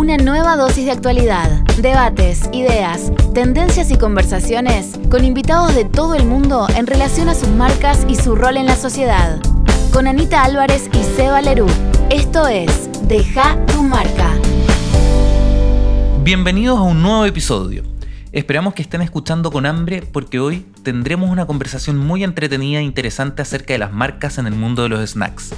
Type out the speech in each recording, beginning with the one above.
Una nueva dosis de actualidad, debates, ideas, tendencias y conversaciones con invitados de todo el mundo en relación a sus marcas y su rol en la sociedad. Con Anita Álvarez y Seba Lerú. Esto es Deja tu marca. Bienvenidos a un nuevo episodio. Esperamos que estén escuchando con hambre porque hoy tendremos una conversación muy entretenida e interesante acerca de las marcas en el mundo de los snacks.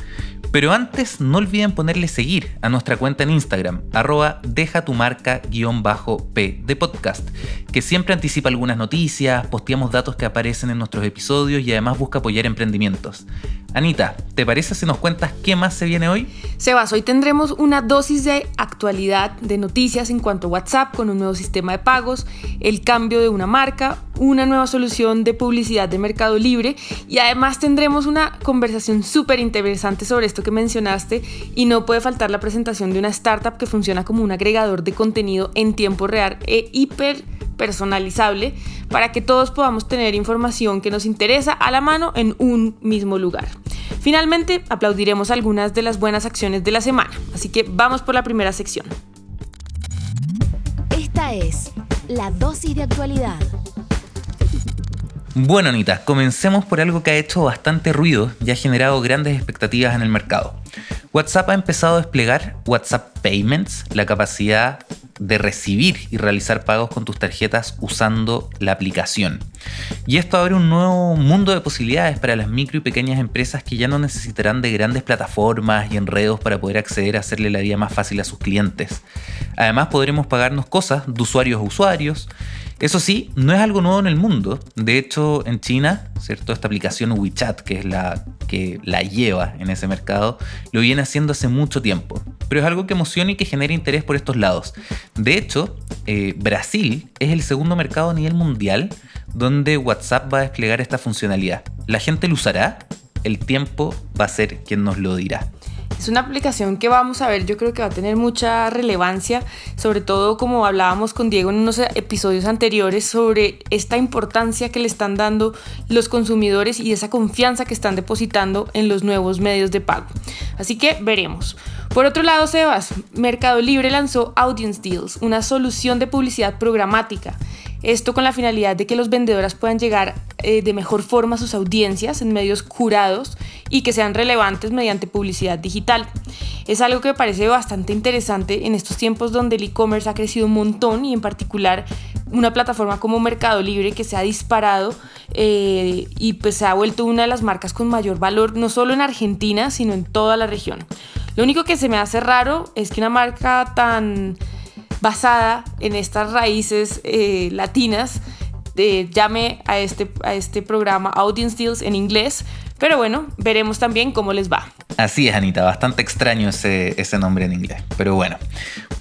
Pero antes, no olviden ponerle seguir a nuestra cuenta en Instagram, arroba deja tu marca-p de podcast, que siempre anticipa algunas noticias, posteamos datos que aparecen en nuestros episodios y además busca apoyar emprendimientos. Anita, ¿te parece si nos cuentas qué más se viene hoy? Sebas, hoy tendremos una dosis de actualidad de noticias en cuanto a WhatsApp con un nuevo sistema de pagos, el cambio de una marca, una nueva solución de publicidad de Mercado Libre y además tendremos una conversación súper interesante sobre esto que mencionaste y no puede faltar la presentación de una startup que funciona como un agregador de contenido en tiempo real e hiper personalizable para que todos podamos tener información que nos interesa a la mano en un mismo lugar. Finalmente, aplaudiremos algunas de las buenas acciones de la semana, así que vamos por la primera sección. Esta es la dosis de actualidad. Bueno, Anita, comencemos por algo que ha hecho bastante ruido y ha generado grandes expectativas en el mercado. WhatsApp ha empezado a desplegar WhatsApp Payments, la capacidad de recibir y realizar pagos con tus tarjetas usando la aplicación. Y esto abre un nuevo mundo de posibilidades para las micro y pequeñas empresas que ya no necesitarán de grandes plataformas y enredos para poder acceder a hacerle la vida más fácil a sus clientes. Además podremos pagarnos cosas de usuarios a usuarios eso sí, no es algo nuevo en el mundo. De hecho, en China, ¿cierto? Esta aplicación WeChat, que es la que la lleva en ese mercado, lo viene haciendo hace mucho tiempo. Pero es algo que emociona y que genera interés por estos lados. De hecho, eh, Brasil es el segundo mercado a nivel mundial donde WhatsApp va a desplegar esta funcionalidad. ¿La gente lo usará? El tiempo va a ser quien nos lo dirá. Es una aplicación que vamos a ver, yo creo que va a tener mucha relevancia, sobre todo como hablábamos con Diego en unos episodios anteriores sobre esta importancia que le están dando los consumidores y esa confianza que están depositando en los nuevos medios de pago. Así que veremos. Por otro lado, Sebas, Mercado Libre lanzó Audience Deals, una solución de publicidad programática. Esto con la finalidad de que los vendedores puedan llegar eh, de mejor forma sus audiencias en medios curados y que sean relevantes mediante publicidad digital. Es algo que me parece bastante interesante en estos tiempos donde el e-commerce ha crecido un montón y en particular una plataforma como Mercado Libre que se ha disparado eh, y pues se ha vuelto una de las marcas con mayor valor no solo en Argentina sino en toda la región. Lo único que se me hace raro es que una marca tan basada en estas raíces eh, latinas. Llame a este, a este programa Audience Deals en inglés, pero bueno, veremos también cómo les va. Así es, Anita, bastante extraño ese, ese nombre en inglés, pero bueno.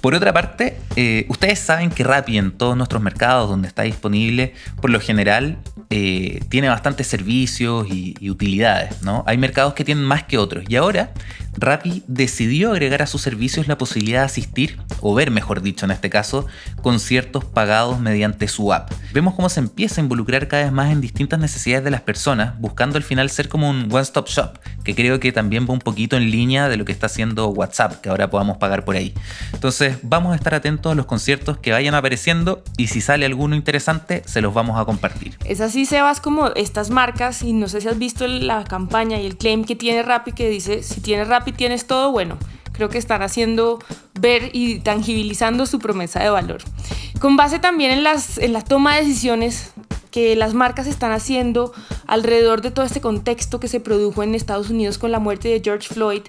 Por otra parte, eh, ustedes saben que Rappi en todos nuestros mercados donde está disponible, por lo general, eh, tiene bastantes servicios y, utilidades, ¿no? Hay mercados que tienen más que otros. Y ahora Rappi decidió agregar a sus servicios la posibilidad de asistir, o ver mejor dicho en este caso, conciertos pagados mediante su app. Vemos cómo se empieza a involucrar cada vez más en distintas necesidades de las personas, buscando al final ser como un one-stop shop, que creo que también va un poquito en línea de lo que está haciendo WhatsApp, que ahora podamos pagar por ahí. Entonces vamos a estar atentos a los conciertos que vayan apareciendo y si sale alguno interesante, se los vamos a compartir. Es así, Sebas, como estas marcas, y no sé si has visto la campaña y el claim que tiene Rappi que dice, si tienes Rappi y tienes todo, bueno, creo que están haciendo ver y tangibilizando su promesa de valor. Con base también en, las, en la toma de decisiones que las marcas están haciendo alrededor de todo este contexto que se produjo en Estados Unidos con la muerte de George Floyd,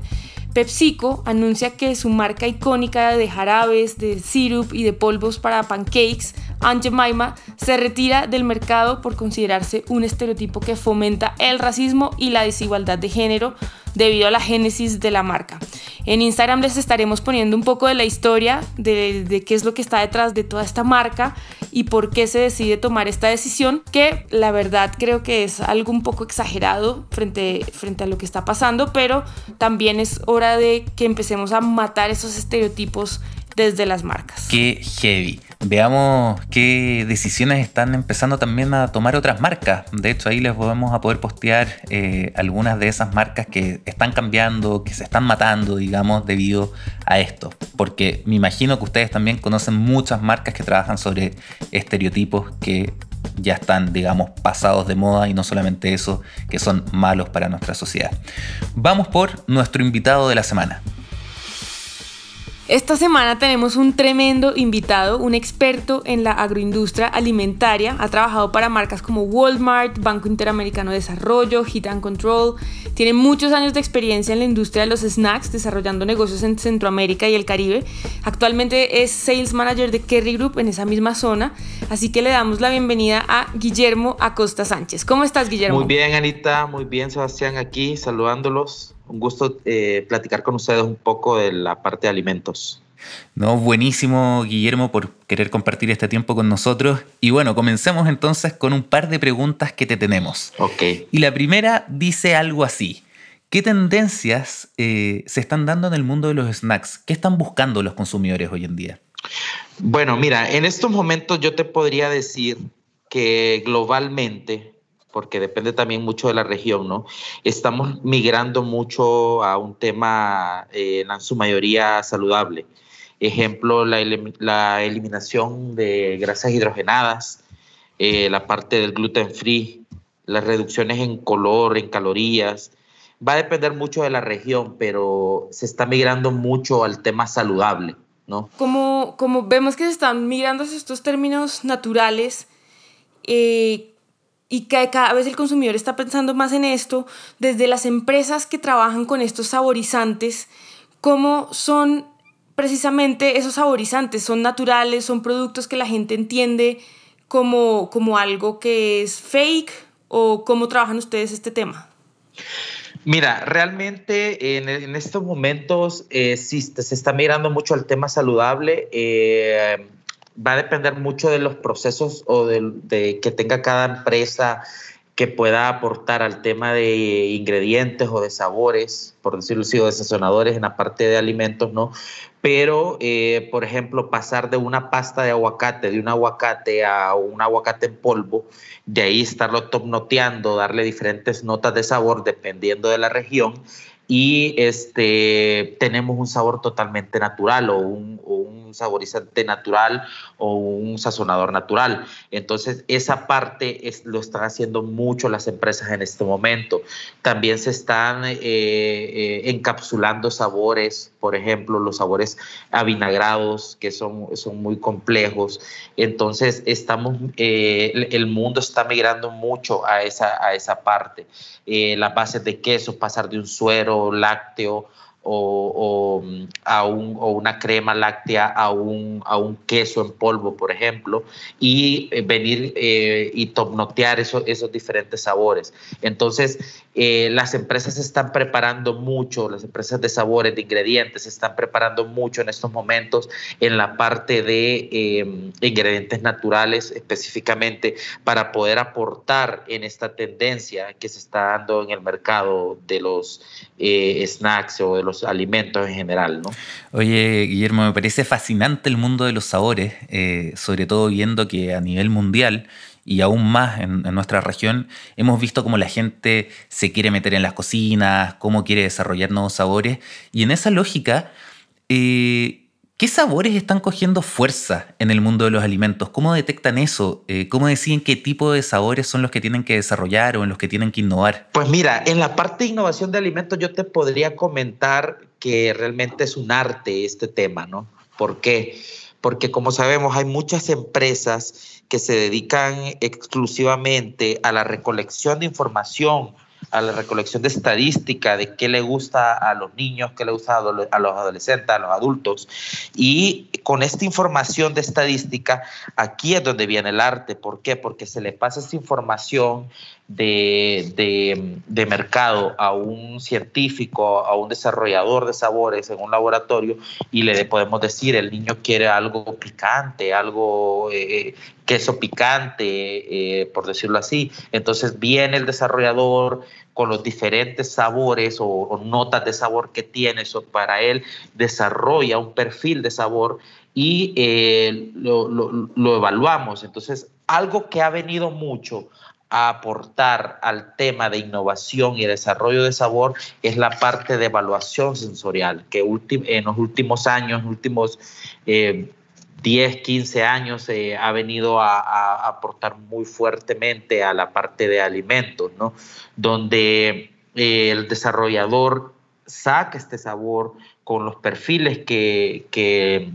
PepsiCo anuncia que su marca icónica de jarabes, de syrup y de polvos para pancakes, Aunt Jemima, se retira del mercado por considerarse un estereotipo que fomenta el racismo y la desigualdad de género debido a la génesis de la marca. En Instagram les estaremos poniendo un poco de la historia de, qué es lo que está detrás de toda esta marca y por qué se decide tomar esta decisión, que la verdad creo que es algo un poco exagerado frente, frente a lo que está pasando, pero también es hora de que empecemos a matar esos estereotipos desde las marcas. Qué heavy. Veamos qué decisiones están empezando también a tomar otras marcas. De hecho, ahí les vamos a poder postear eh, algunas de esas marcas que están cambiando, que se están matando, digamos, debido a esto. Porque me imagino que ustedes también conocen muchas marcas que trabajan sobre estereotipos que ya están, digamos, pasados de moda y no solamente eso, que son malos para nuestra sociedad. Vamos por nuestro invitado de la semana. Esta semana tenemos un tremendo invitado, un experto en la agroindustria alimentaria. Ha trabajado para marcas como Walmart, Banco Interamericano de Desarrollo, Heat and Control. Tiene muchos años de experiencia en la industria de los snacks, desarrollando negocios en Centroamérica y el Caribe. Actualmente es Sales Manager de Kerry Group en esa misma zona. Así que le damos la bienvenida a Guillermo Acosta Sánchez. ¿Cómo estás, Guillermo? Muy bien, Anita. Muy bien, Sebastián, aquí saludándolos un gusto eh, platicar con ustedes un poco de la parte de alimentos. No, buenísimo, Guillermo, por querer compartir este tiempo con nosotros. Y bueno, comencemos entonces con un par de preguntas que te tenemos. Ok. Y la primera dice algo así. ¿Qué tendencias eh, se están dando en el mundo de los snacks? ¿Qué están buscando los consumidores hoy en día? Bueno, mira, en estos momentos yo te podría decir que globalmente porque depende también mucho de la región, ¿no? Estamos migrando mucho a un tema eh, en su mayoría saludable. Ejemplo, la, eliminación de grasas hidrogenadas, eh, la parte del gluten free, las reducciones en color, en calorías. Va a depender mucho de la región, pero se está migrando mucho al tema saludable, ¿no? Como, como vemos que se están migrando estos términos naturales, eh, y que cada vez el consumidor está pensando más en esto, desde las empresas que trabajan con estos saborizantes, cómo son precisamente esos saborizantes, son naturales, son productos que la gente entiende como, como algo que es fake o cómo trabajan ustedes este tema. Mira, realmente en, estos momentos eh, sí, se está mirando mucho el tema saludable. Eh, va a depender mucho de los procesos o de, que tenga cada empresa que pueda aportar al tema de ingredientes o de sabores, por decirlo así, o de sazonadores en la parte de alimentos, ¿no? Pero, eh, por ejemplo, pasar de una pasta de aguacate, de un aguacate a un aguacate en polvo, de ahí estarlo top noteando, darle diferentes notas de sabor dependiendo de la región, y este, tenemos un sabor totalmente natural o un, saborizante natural o un sazonador natural. Entonces, esa parte es, lo están haciendo mucho las empresas en este momento. También se están eh, eh, encapsulando sabores, por ejemplo, los sabores avinagrados, que son, son muy complejos. Entonces, estamos, eh, el mundo está migrando mucho a esa, a esa parte. las bases de queso, pasar de un suero, lácteo o, a un, o una crema láctea a un, a un queso en polvo, por ejemplo, y eh, venir eh, y topnotear esos, esos diferentes sabores. Entonces, eh, las empresas se están preparando mucho, las empresas de sabores, de ingredientes, se están preparando mucho en estos momentos en la parte de em, ingredientes naturales específicamente para poder aportar en esta tendencia que se está dando en el mercado de los snacks o de los alimentos en general, ¿no? Oye, Guillermo, me parece fascinante el mundo de los sabores, eh, sobre todo viendo que a nivel mundial y aún más en, nuestra región, hemos visto cómo la gente se quiere meter en las cocinas, cómo quiere desarrollar nuevos sabores, y en esa lógica, eh, ¿Qué sabores están cogiendo fuerza en el mundo de los alimentos? ¿Cómo detectan eso? Eh, ¿Cómo deciden qué tipo de sabores son los que tienen que desarrollar o en los que tienen que innovar? Pues mira, en la parte de innovación de alimentos yo te podría comentar que realmente es un arte este tema, ¿no? ¿Por qué? Porque como sabemos hay muchas empresas que se dedican exclusivamente a la recolección de información a la recolección de estadística de qué le gusta a los niños, qué le gusta a los adolescentes, a los adultos. Y con esta información de estadística, aquí es donde viene el arte. ¿Por qué? Porque se le pasa esta información de, de, mercado a un científico, a un desarrollador de sabores en un laboratorio y le podemos decir, el niño quiere algo picante, algo eh, queso picante, eh, por decirlo así. Entonces viene el desarrollador con los diferentes sabores o, notas de sabor que tiene, para él desarrolla un perfil de sabor y eh, lo, lo, evaluamos. Entonces, algo que ha venido mucho a aportar al tema de innovación y desarrollo de sabor es la parte de evaluación sensorial, que en los últimos años, en los últimos 10, eh, 15 años, eh, ha venido a, aportar muy fuertemente a la parte de alimentos, ¿no? donde eh, el desarrollador saca este sabor con los perfiles que, que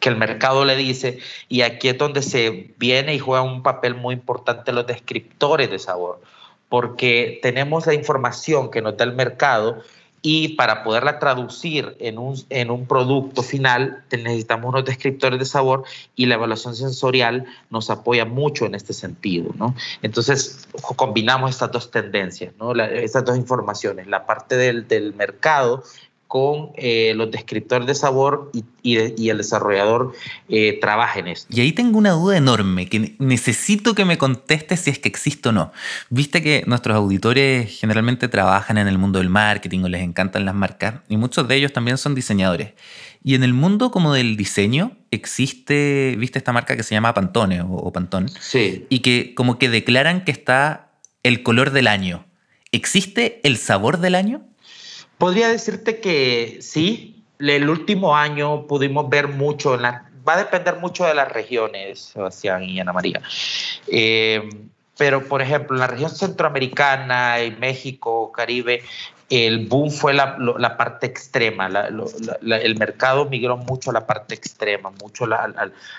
que el mercado le dice, y aquí es donde se viene y juega un papel muy importante los descriptores de sabor, porque tenemos la información que nos da el mercado y para poderla traducir en un, en un producto final necesitamos unos descriptores de sabor y la evaluación sensorial nos apoya mucho en este sentido. ¿no? Entonces combinamos estas dos tendencias, ¿no? estas dos informaciones, la parte del, del mercado con eh, los descriptores de sabor y, el desarrollador eh, trabaja en esto. Y ahí tengo una duda enorme que necesito que me contestes si es que existe o no. Viste que nuestros auditores generalmente trabajan en el mundo del marketing o les encantan las marcas y muchos de ellos también son diseñadores. Y en el mundo como del diseño existe, viste esta marca que se llama Pantone o, o Pantón. Sí. Y que como que declaran que está el color del año. ¿Existe el sabor del año? Podría decirte que sí, el último año pudimos ver mucho, va a depender mucho de las regiones, Sebastián y Ana María. Eh, pero, por ejemplo, en la región centroamericana, en México, Caribe, el boom fue la, parte extrema. el mercado migró mucho a la parte extrema, mucho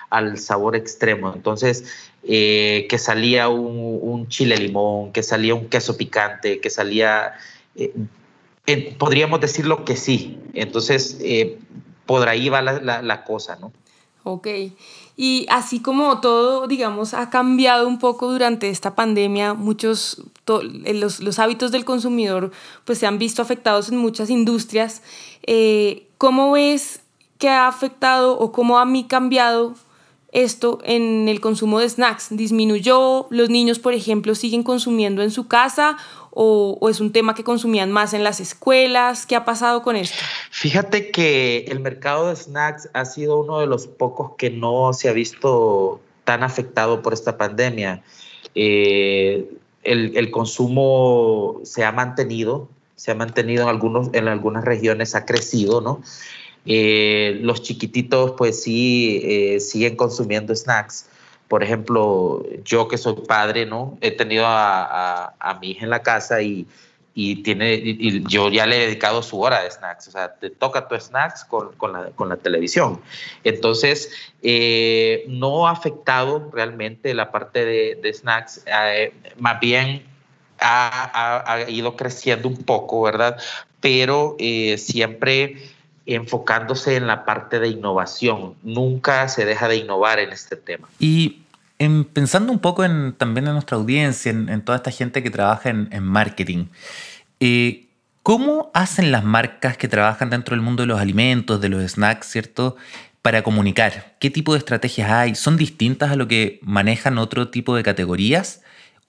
al, sabor extremo. Entonces, eh, que salía un, chile limón, que salía un queso picante, que salía eh, eh, podríamos decirlo que sí. Entonces, eh, por ahí va la, cosa, ¿no? Ok. Y así como todo, digamos, ha cambiado un poco durante esta pandemia, muchos, eh, los, hábitos del consumidor pues se han visto afectados en muchas industrias. ¿Cómo ves que ha afectado o cómo ha mí cambiado esto en el consumo de snacks? ¿Disminuyó? ¿Los niños, por ejemplo, siguen consumiendo en su casa o, es un tema que consumían más en las escuelas? ¿Qué ha pasado con esto? Fíjate que el mercado de snacks ha sido uno de los pocos que no se ha visto tan afectado por esta pandemia. Eh, el, consumo se ha mantenido, se ha mantenido en, algunos, en algunas regiones, ha crecido, ¿no? Eh, los chiquititos pues sí eh, siguen consumiendo snacks, por ejemplo, yo que soy padre, ¿no? He tenido a, mi hija en la casa y, tiene, y yo ya le he dedicado su hora de snacks, o sea, te toca tu snacks con, la, televisión. Entonces, eh, no ha afectado realmente la parte de, snacks, más bien ha, ido creciendo un poco, ¿verdad? Pero siempre enfocándose en la parte de innovación. Nunca se deja de innovar en este tema. Y en, pensando un poco en, también en nuestra audiencia, en, toda esta gente que trabaja en, marketing, eh, ¿cómo hacen las marcas que trabajan dentro del mundo de los alimentos, de los snacks, ¿cierto? Para comunicar, ¿qué tipo de estrategias hay? ¿Son distintas a lo que manejan otro tipo de categorías?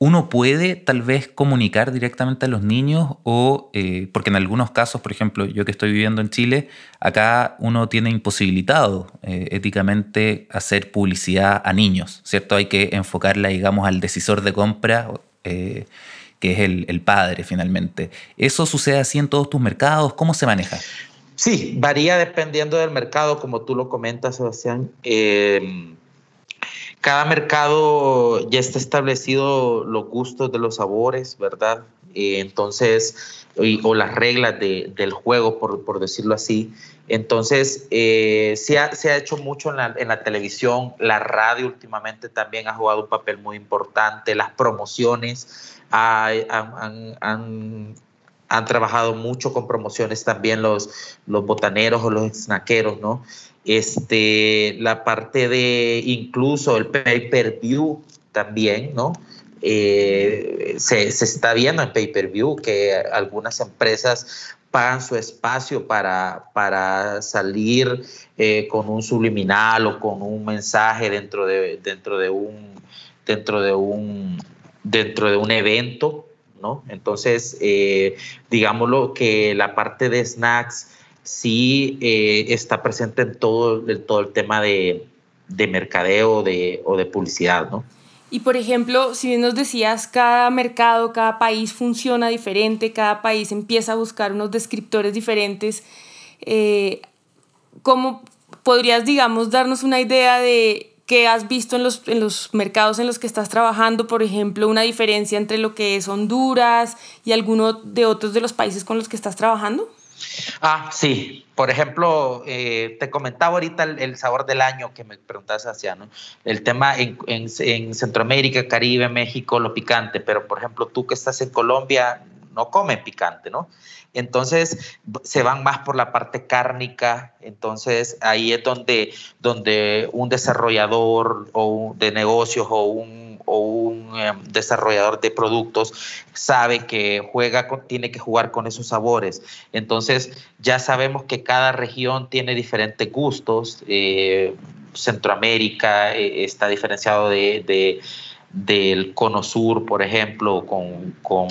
Uno puede tal vez comunicar directamente a los niños o, eh, porque en algunos casos, por ejemplo, yo que estoy viviendo en Chile, acá uno tiene imposibilitado eh, éticamente hacer publicidad a niños, ¿cierto? Hay que enfocarla, digamos, al decisor de compra, eh, que es el, el, padre finalmente. ¿Eso sucede así en todos tus mercados? ¿Cómo se maneja? Sí, varía dependiendo del mercado, como tú lo comentas, Sebastián cada mercado ya está establecido los gustos de los sabores, ¿verdad? entonces, o las reglas del juego, por, decirlo así. Entonces, eh, se, ha, hecho mucho en la, televisión, la radio últimamente también ha jugado un papel muy importante, las promociones han, han, trabajado mucho con promociones también los, los botaneros o los snackeros, ¿no? Este, la parte de incluso el pay-per-view también, ¿no? se, se, está viendo en pay-per-view que algunas empresas pagan su espacio para, para salir con un subliminal o con un mensaje dentro de, dentro de un dentro de un dentro de un evento, ¿no? Entonces, eh, digámoslo que la parte de snacks sí eh, está presente en todo, el, todo el tema de, mercadeo de, o de publicidad, ¿no? Y por ejemplo, si bien nos decías, cada mercado, cada país funciona diferente, cada país empieza a buscar unos descriptores diferentes, eh, ¿cómo podrías, digamos, darnos una idea de ¿Qué has visto en los, en los mercados en los que estás trabajando, por ejemplo, una diferencia entre lo que es Honduras y alguno de otros de los países con los que estás trabajando? Ah, sí. Por ejemplo, eh, te comentaba ahorita el, sabor del año que me preguntabas hacia, ¿no? El tema en, en, en, Centroamérica, Caribe, México, lo picante, pero por ejemplo, tú que estás en Colombia, no comen picante, ¿no? Entonces se van más por la parte cárnica, entonces ahí es donde, donde un desarrollador o de negocios o un, em, desarrollador de productos sabe que juega tiene que jugar con esos sabores. Entonces ya sabemos que cada región tiene diferentes gustos. Eh, Centroamérica eh, está diferenciado de, del cono sur, por ejemplo, con, con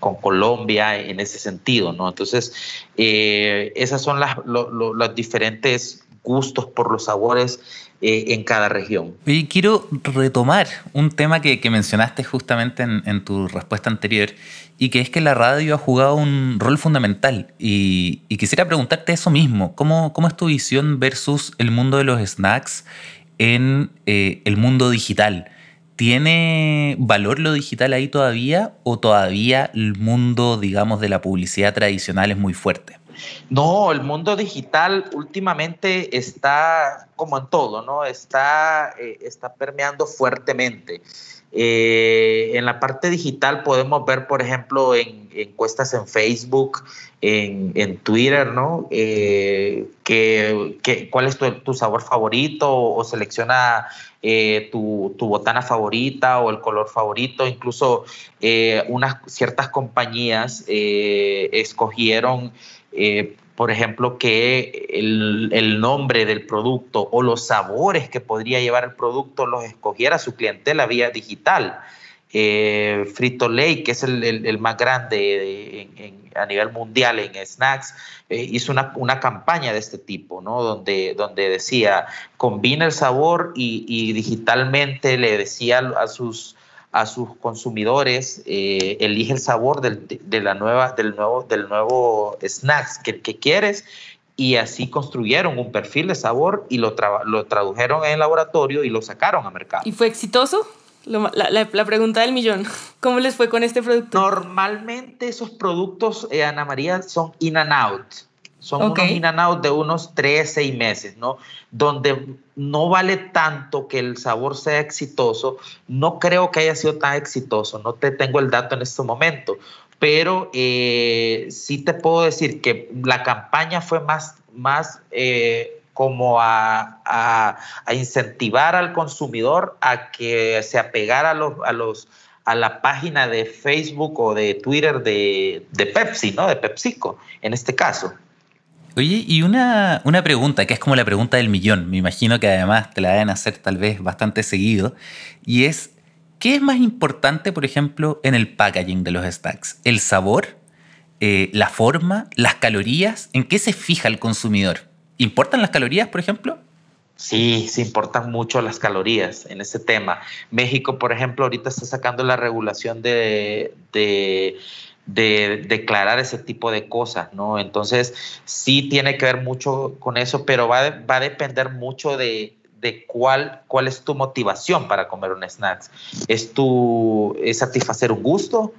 con Colombia en ese sentido, ¿no? Entonces, eh, esas son las, los diferentes gustos por los sabores eh, en cada región. Y quiero retomar un tema que, mencionaste justamente en, tu respuesta anterior y que es que la radio ha jugado un rol fundamental y, quisiera preguntarte eso mismo, ¿Cómo, ¿cómo, es tu visión versus el mundo de los snacks en eh, el mundo digital? ¿Tiene valor lo digital ahí todavía o todavía el mundo, digamos, de la publicidad tradicional es muy fuerte? No, el mundo digital últimamente está como en todo, ¿no? Está, eh, está permeando fuertemente. Eh, en la parte digital podemos ver, por ejemplo, en, encuestas en Facebook, en, Twitter, ¿no? Eh, ¿Cuál es tu, sabor favorito? O, selecciona eh, tu, botana favorita o el color favorito. Incluso unas ciertas compañías escogieron, por ejemplo, que el, el, nombre del producto o los sabores que podría llevar el producto los escogiera su clientela vía digital. Eh, Frito Lay, que es el, más grande a nivel mundial en snacks, eh, hizo una, campaña de este tipo, ¿no? Donde, donde decía, combina el sabor y, digitalmente le decía a sus, a sus consumidores, eh, elige el sabor del, de la nueva, del, nuevo, del nuevo snacks que, que quieres y así construyeron un perfil de sabor y lo, lo tradujeron en el laboratorio y lo sacaron a mercado. ¿Y fue exitoso? La, pregunta del millón, ¿cómo les fue con este producto? Normalmente esos productos, eh, Ana María, son in and out. Son unos in and out de unos 3, 6 meses, ¿no? Donde no vale tanto que el sabor sea exitoso. No creo que haya sido tan exitoso, no te tengo el dato en este momento, pero eh, sí te puedo decir que la campaña fue más, más eh, como a, incentivar al consumidor a que se apegara a los, a los a la página de Facebook o de Twitter de, Pepsi, ¿no? De PepsiCo, en este caso. Oye, y una, una, pregunta, que es como la pregunta del millón, me imagino que además te la deben hacer tal vez bastante seguido, y es, ¿qué es más importante, por ejemplo, en el packaging de los stacks? ¿El sabor? Eh, ¿La forma? ¿Las calorías? ¿En qué se fija el consumidor? ¿Importan las calorías, por ejemplo? Sí, sí importan mucho las calorías en ese tema. México, por ejemplo, ahorita está sacando la regulación de, de, declarar ese tipo de cosas, ¿no? Entonces, sí tiene que ver mucho con eso, pero va, va a depender mucho de, cuál, cuál es tu motivación para comer un snacks. ¿Es, tu, ¿Es satisfacer un gusto?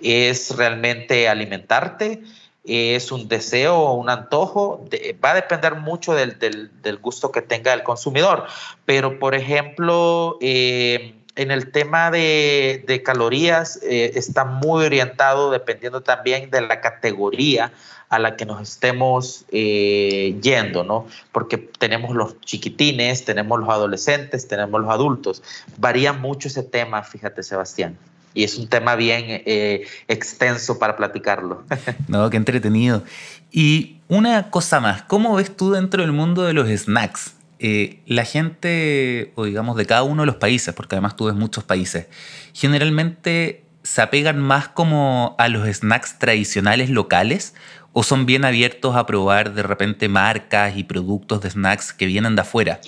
¿Es realmente alimentarte? es un deseo o un antojo, va a depender mucho del, gusto que tenga el consumidor. Pero, por ejemplo, eh, en el tema de, calorías eh, está muy orientado dependiendo también de la categoría a la que nos estemos eh, yendo, ¿no? Porque tenemos los chiquitines, tenemos los adolescentes, tenemos los adultos. Varía mucho ese tema, fíjate, Sebastián. y es un tema bien eh, extenso para platicarlo. no, qué entretenido. Y una cosa más, ¿cómo ves tú dentro del mundo de los snacks? Eh, la gente, o digamos de cada uno de los países, porque además tú ves muchos países, generalmente se apegan más como a los snacks tradicionales locales o son bien abiertos a probar de repente marcas y productos de snacks que vienen de afuera?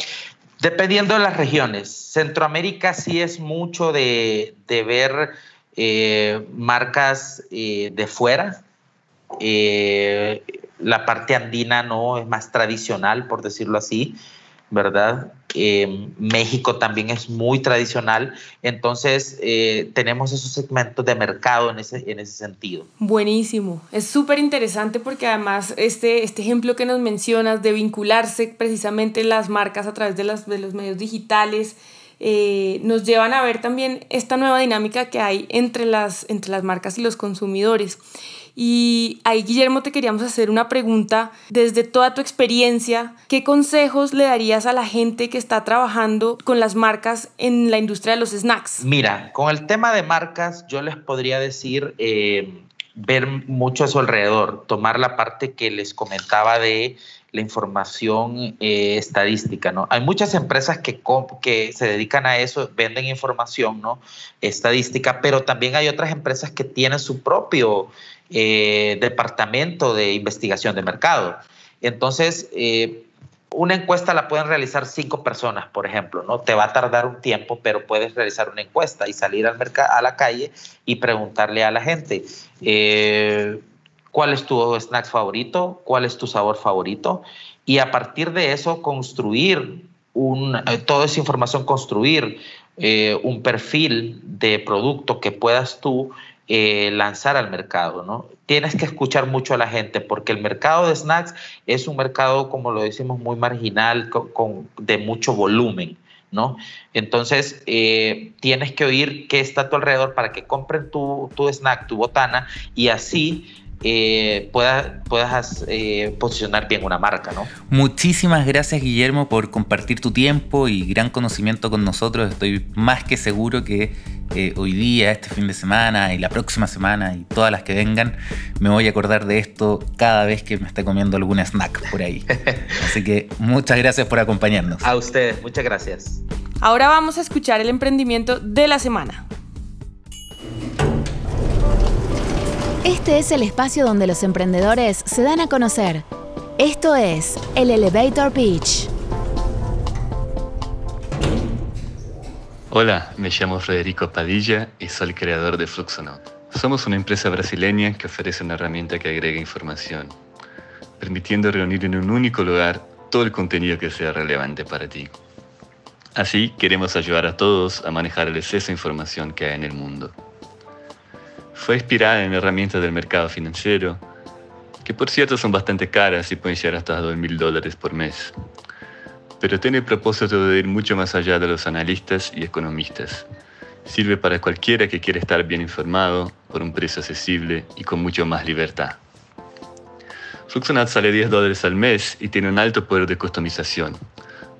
Dependiendo de las regiones. Centroamérica sí es mucho de, ver eh, marcas eh, de fuera. la parte andina no es más tradicional, por decirlo así. ¿Verdad? Eh, México también es muy tradicional, entonces eh, tenemos esos segmentos de mercado en ese, en ese sentido. Buenísimo, es súper interesante porque además este, este ejemplo que nos mencionas de vincularse precisamente las marcas a través de, las, de los medios digitales, eh, nos llevan a ver también esta nueva dinámica que hay entre las, entre las marcas y los consumidores. Y ahí, Guillermo, te queríamos hacer una pregunta. Desde toda tu experiencia, ¿qué consejos le darías a la gente que está trabajando con las marcas en la industria de los snacks? Mira, con el tema de marcas, yo les podría decir... Eh, ver mucho a su alrededor, tomar la parte que les comentaba de la información eh, estadística, ¿no? Hay muchas empresas que, que se dedican a eso, venden información, ¿no? Estadística, pero también hay otras empresas que tienen su propio eh, departamento de investigación de mercado. Entonces, eh, una encuesta la pueden realizar cinco personas, por ejemplo, ¿no? Te va a tardar un tiempo, pero puedes realizar una encuesta y salir al a la calle y preguntarle a la gente, ¿cuál es tu snack favorito? ¿Cuál es tu sabor favorito? Y a partir de eso construir un, toda esa información, construir un perfil de producto que puedas tú eh, lanzar al mercado, ¿no? Tienes que escuchar mucho a la gente porque el mercado de snacks es un mercado, como lo decimos, muy marginal, con, de mucho volumen, ¿no? Entonces, eh, tienes que oír qué está a tu alrededor para que compren tu, tu snack, tu botana, y así eh, puedas, eh, posicionar bien una marca, ¿no? Muchísimas gracias Guillermo por compartir tu tiempo y gran conocimiento con nosotros. Estoy más que seguro que eh, hoy día, este fin de semana y la próxima semana y todas las que vengan, me voy a acordar de esto cada vez que me esté comiendo algún snack por ahí. Así que muchas gracias por acompañarnos. A ustedes, muchas gracias. Ahora vamos a escuchar el emprendimiento de la semana. Este es el espacio donde los emprendedores se dan a conocer. Esto es el Elevator Pitch. Hola, me llamo Federico Padilla y soy creador de Fluxonaut. Somos una empresa brasileña que ofrece una herramienta que agrega información, permitiendo reunir en un único lugar todo el contenido que sea relevante para ti. Así queremos ayudar a todos a manejar el exceso de información que hay en el mundo. Fue inspirada en herramientas del mercado financiero, que por cierto son bastante caras y pueden llegar hasta 2 mil dólares por mes. Pero tiene el propósito de ir mucho más allá de los analistas y economistas. Sirve para cualquiera que quiera estar bien informado, por un precio accesible y con mucho más libertad. Fluxonaut sale 10 dólares al mes y tiene un alto poder de customización.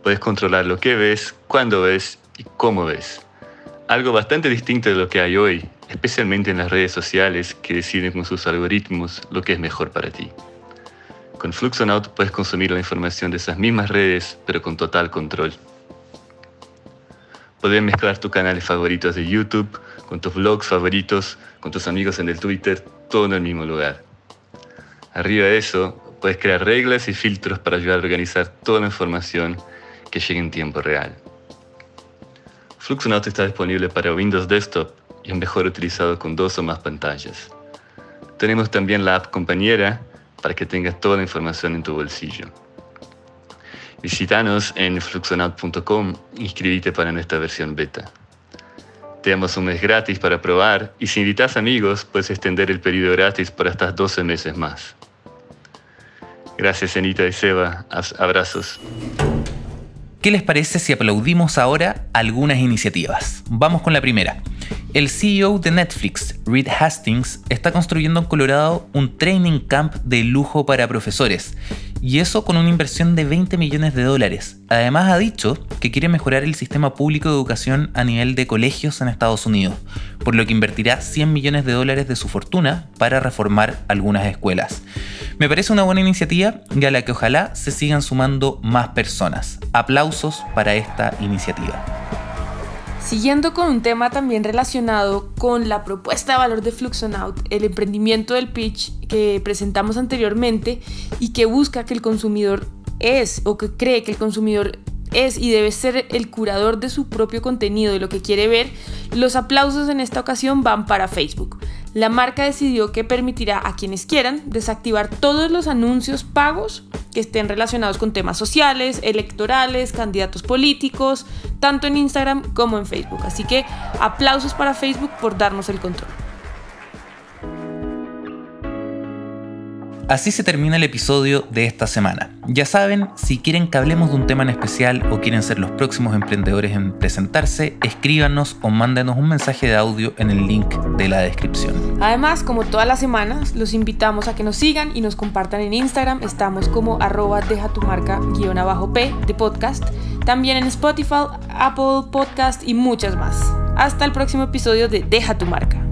Puedes controlar lo que ves, cuándo ves y cómo ves. Algo bastante distinto de lo que hay hoy especialmente en las redes sociales que deciden con sus algoritmos lo que es mejor para ti. Con Fluxonaut puedes consumir la información de esas mismas redes, pero con total control. Puedes mezclar tus canales favoritos de YouTube con tus vlogs favoritos, con tus amigos en el Twitter, todo en el mismo lugar. Arriba de eso, puedes crear reglas y filtros para ayudar a organizar toda la información que llegue en tiempo real. Fluxonaut está disponible para Windows Desktop y mejor utilizado con dos o más pantallas. Tenemos también la app compañera para que tengas toda la información en tu bolsillo. Visítanos en fluxonaut.com y inscríbete para nuestra versión beta. Te damos un mes gratis para probar y si invitas amigos puedes extender el periodo gratis por hasta 12 meses más. Gracias Anita y Seba. Abrazos. ¿Qué les parece si aplaudimos ahora algunas iniciativas? Vamos con la primera. El CEO de Netflix, Reed Hastings, está construyendo en Colorado un training camp de lujo para profesores y eso con una inversión de 20 millones de dólares. Además ha dicho que quiere mejorar el sistema público de educación a nivel de colegios en Estados Unidos, por lo que invertirá 100 millones de dólares de su fortuna para reformar algunas escuelas. Me parece una buena iniciativa y a la que ojalá se sigan sumando más personas. Aplausos para esta iniciativa. Siguiendo con un tema también relacionado con la propuesta de valor de Fluxonaut, el emprendimiento del pitch que presentamos anteriormente y que busca que el consumidor es o que cree que el consumidor es y debe ser el curador de su propio contenido y lo que quiere ver, los aplausos en esta ocasión van para Facebook. La marca decidió que permitirá a quienes quieran desactivar todos los anuncios pagos que estén relacionados con temas sociales, electorales, candidatos políticos, tanto en Instagram como en Facebook. Así que aplausos para Facebook por darnos el control. Así se termina el episodio de esta semana. Ya saben, si quieren que hablemos de un tema en especial o quieren ser los próximos emprendedores en presentarse, escríbanos o mándenos un mensaje de audio en el link de la descripción. Además, como todas las semanas, los invitamos a que nos sigan y nos compartan en Instagram. Estamos como arroba deja tu marca guion abajo P de podcast. También en Spotify, Apple Podcast y muchas más. Hasta el próximo episodio de Deja tu marca.